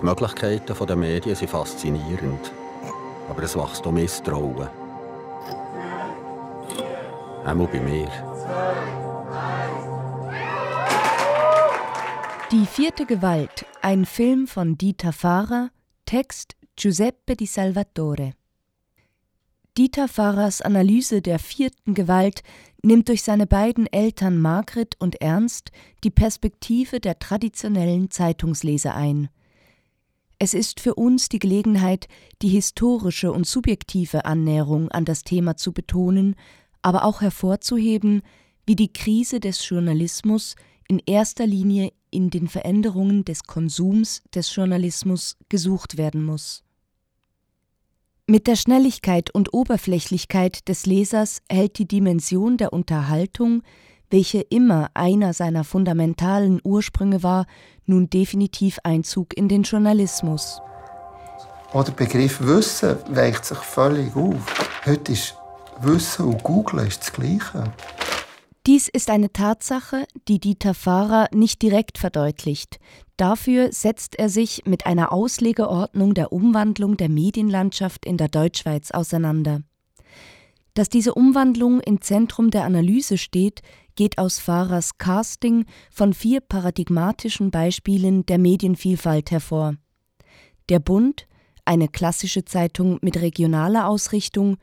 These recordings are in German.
Die Möglichkeiten der Medien sind faszinierend. Aber es wächst auch Misstrauen. Einmal bei mir. Die vierte Gewalt, ein Film von Dieter Fahrer, Text Giuseppe di Salvatore. Dieter Fahrers Analyse der vierten Gewalt nimmt durch seine beiden Eltern Margret und Ernst die Perspektive der traditionellen Zeitungsleser ein. Es ist für uns die Gelegenheit, die historische und subjektive Annäherung an das Thema zu betonen, aber auch hervorzuheben, wie die Krise des Journalismus in erster Linie in den Veränderungen des Konsums des Journalismus gesucht werden muss. Mit der Schnelligkeit und Oberflächlichkeit des Lesers hält die Dimension der Unterhaltung, welche immer einer seiner fundamentalen Ursprünge war, nun definitiv Einzug in den Journalismus. der Begriff Wissen weicht sich völlig auf. Heute ist Wissen und Google ist das Gleiche. Dies ist eine Tatsache, die Dieter Fahrer nicht direkt verdeutlicht. Dafür setzt er sich mit einer Auslegeordnung der Umwandlung der Medienlandschaft in der Deutschschweiz auseinander. Dass diese Umwandlung im Zentrum der Analyse steht, geht aus Fahrers Casting von vier paradigmatischen Beispielen der Medienvielfalt hervor. Der Bund, eine klassische Zeitung mit regionaler Ausrichtung,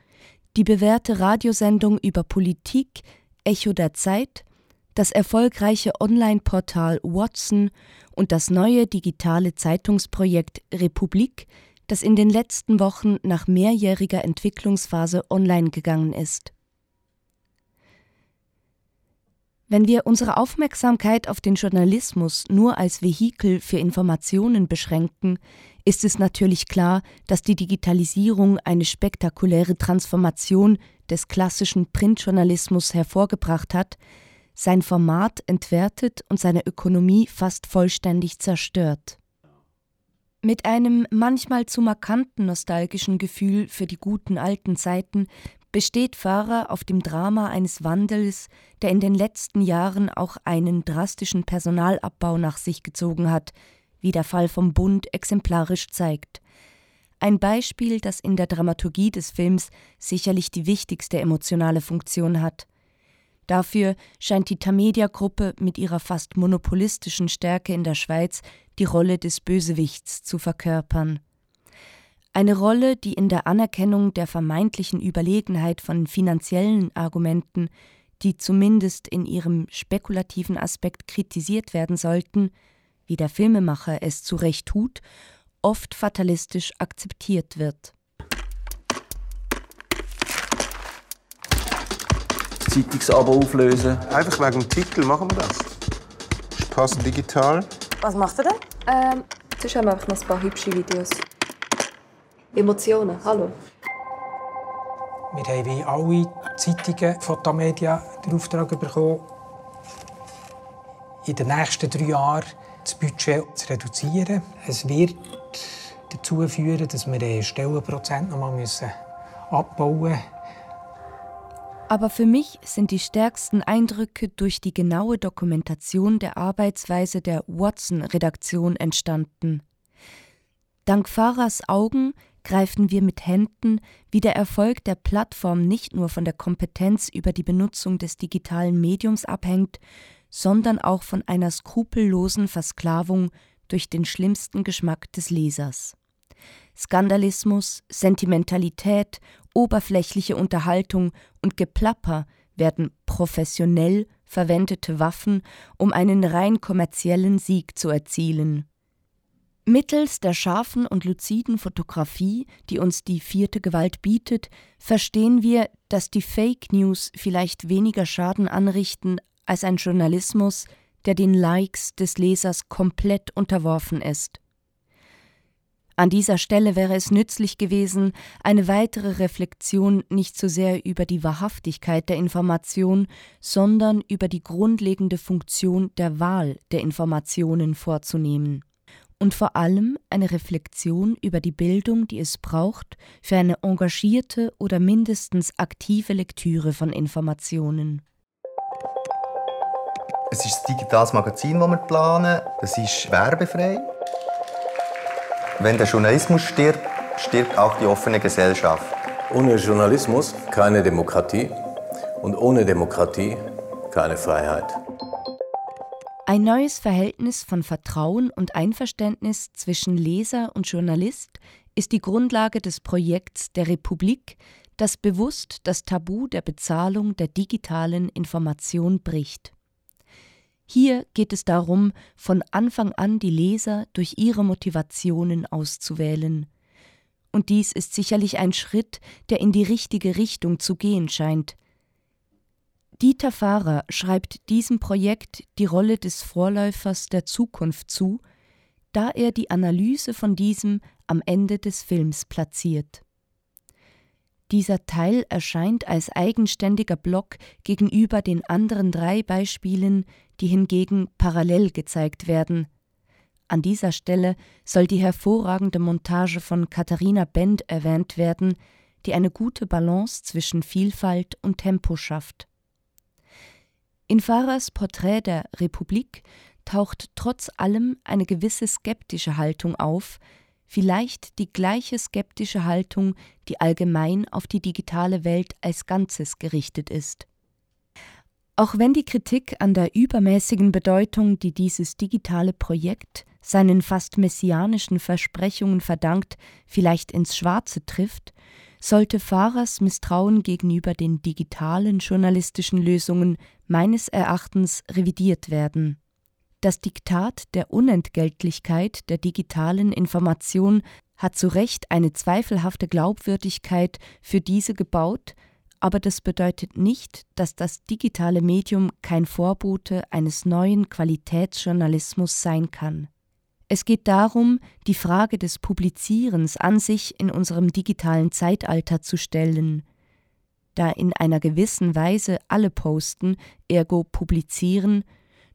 die bewährte Radiosendung über Politik, Echo der Zeit, das erfolgreiche Online-Portal Watson und das neue digitale Zeitungsprojekt Republik, das in den letzten Wochen nach mehrjähriger Entwicklungsphase online gegangen ist. Wenn wir unsere Aufmerksamkeit auf den Journalismus nur als Vehikel für Informationen beschränken, ist es natürlich klar, dass die Digitalisierung eine spektakuläre Transformation des klassischen Printjournalismus hervorgebracht hat, sein Format entwertet und seine Ökonomie fast vollständig zerstört. Mit einem manchmal zu markanten nostalgischen Gefühl für die guten alten Zeiten besteht Fahrer auf dem Drama eines Wandels, der in den letzten Jahren auch einen drastischen Personalabbau nach sich gezogen hat, wie der Fall vom Bund exemplarisch zeigt. Ein Beispiel, das in der Dramaturgie des Films sicherlich die wichtigste emotionale Funktion hat. Dafür scheint die Tamedia-Gruppe mit ihrer fast monopolistischen Stärke in der Schweiz die Rolle des Bösewichts zu verkörpern. Eine Rolle, die in der Anerkennung der vermeintlichen Überlegenheit von finanziellen Argumenten, die zumindest in ihrem spekulativen Aspekt kritisiert werden sollten, wie der Filmemacher es zu Recht tut, oft fatalistisch akzeptiert wird. Zeitungsabo auflösen. Einfach wegen dem Titel machen wir das. Ist passend digital. Was macht ihr denn? Ähm, sonst haben wir einfach noch ein paar hübsche Videos. Emotionen, hallo. Wir haben wie alle Zeitungen von der Media den Auftrag bekommen, in den nächsten drei Jahren das Budget zu reduzieren. Es wird dazu führen, dass wir den Stellenprozent noch mal abbauen müssen. Aber für mich sind die stärksten Eindrücke durch die genaue Dokumentation der Arbeitsweise der Watson-Redaktion entstanden. Dank Fahrers Augen greifen wir mit Händen, wie der Erfolg der Plattform nicht nur von der Kompetenz über die Benutzung des digitalen Mediums abhängt, sondern auch von einer skrupellosen Versklavung durch den schlimmsten Geschmack des Lesers. Skandalismus, Sentimentalität, oberflächliche Unterhaltung und Geplapper werden professionell verwendete Waffen, um einen rein kommerziellen Sieg zu erzielen. Mittels der scharfen und luziden Fotografie, die uns die vierte Gewalt bietet, verstehen wir, dass die Fake News vielleicht weniger Schaden anrichten als ein Journalismus, der den Likes des Lesers komplett unterworfen ist. An dieser Stelle wäre es nützlich gewesen, eine weitere Reflexion nicht so sehr über die Wahrhaftigkeit der Information, sondern über die grundlegende Funktion der Wahl der Informationen vorzunehmen. Und vor allem eine Reflexion über die Bildung, die es braucht für eine engagierte oder mindestens aktive Lektüre von Informationen. Es ist ein digitales Magazin, das wir planen. Es ist werbefrei. Wenn der Journalismus stirbt, stirbt auch die offene Gesellschaft. Ohne Journalismus keine Demokratie und ohne Demokratie keine Freiheit. Ein neues Verhältnis von Vertrauen und Einverständnis zwischen Leser und Journalist ist die Grundlage des Projekts der Republik, das bewusst das Tabu der Bezahlung der digitalen Information bricht. Hier geht es darum, von Anfang an die Leser durch ihre Motivationen auszuwählen. Und dies ist sicherlich ein Schritt, der in die richtige Richtung zu gehen scheint. Dieter Fahrer schreibt diesem Projekt die Rolle des Vorläufers der Zukunft zu, da er die Analyse von diesem am Ende des Films platziert. Dieser Teil erscheint als eigenständiger Block gegenüber den anderen drei Beispielen, die hingegen parallel gezeigt werden. An dieser Stelle soll die hervorragende Montage von Katharina Bend erwähnt werden, die eine gute Balance zwischen Vielfalt und Tempo schafft. In Fahrers Porträt der Republik taucht trotz allem eine gewisse skeptische Haltung auf, vielleicht die gleiche skeptische Haltung, die allgemein auf die digitale Welt als Ganzes gerichtet ist. Auch wenn die Kritik an der übermäßigen Bedeutung, die dieses digitale Projekt seinen fast messianischen Versprechungen verdankt, vielleicht ins Schwarze trifft, sollte Fahrers Misstrauen gegenüber den digitalen journalistischen Lösungen meines Erachtens revidiert werden. Das Diktat der Unentgeltlichkeit der digitalen Information hat zu Recht eine zweifelhafte Glaubwürdigkeit für diese gebaut, aber das bedeutet nicht, dass das digitale Medium kein Vorbote eines neuen Qualitätsjournalismus sein kann. Es geht darum, die Frage des Publizierens an sich in unserem digitalen Zeitalter zu stellen, da in einer gewissen Weise alle posten, ergo publizieren,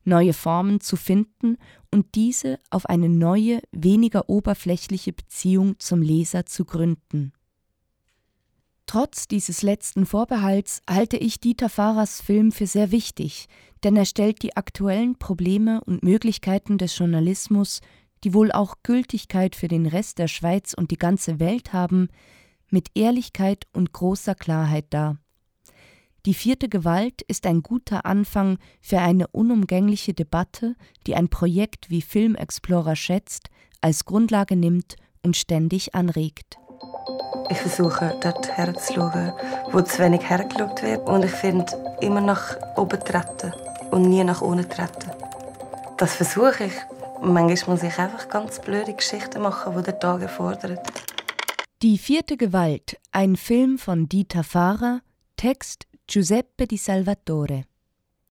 neue Formen zu finden und diese auf eine neue, weniger oberflächliche Beziehung zum Leser zu gründen. Trotz dieses letzten Vorbehalts halte ich Dieter Fahrers Film für sehr wichtig, denn er stellt die aktuellen Probleme und Möglichkeiten des Journalismus, die wohl auch Gültigkeit für den Rest der Schweiz und die ganze Welt haben, mit Ehrlichkeit und großer Klarheit dar. Die vierte Gewalt ist ein guter Anfang für eine unumgängliche Debatte, die ein Projekt wie Film Explorer schätzt, als Grundlage nimmt und ständig anregt. Ich versuche dort herzuschauen, wo zu wenig hergeschaut wird. Und ich finde, immer nach oben treten und nie nach unten treten. Das versuche ich. Manchmal muss ich einfach ganz blöde Geschichten machen, die der Tag erfordert. Die vierte Gewalt, ein Film von Dieter Fahrer, Text Giuseppe di Salvatore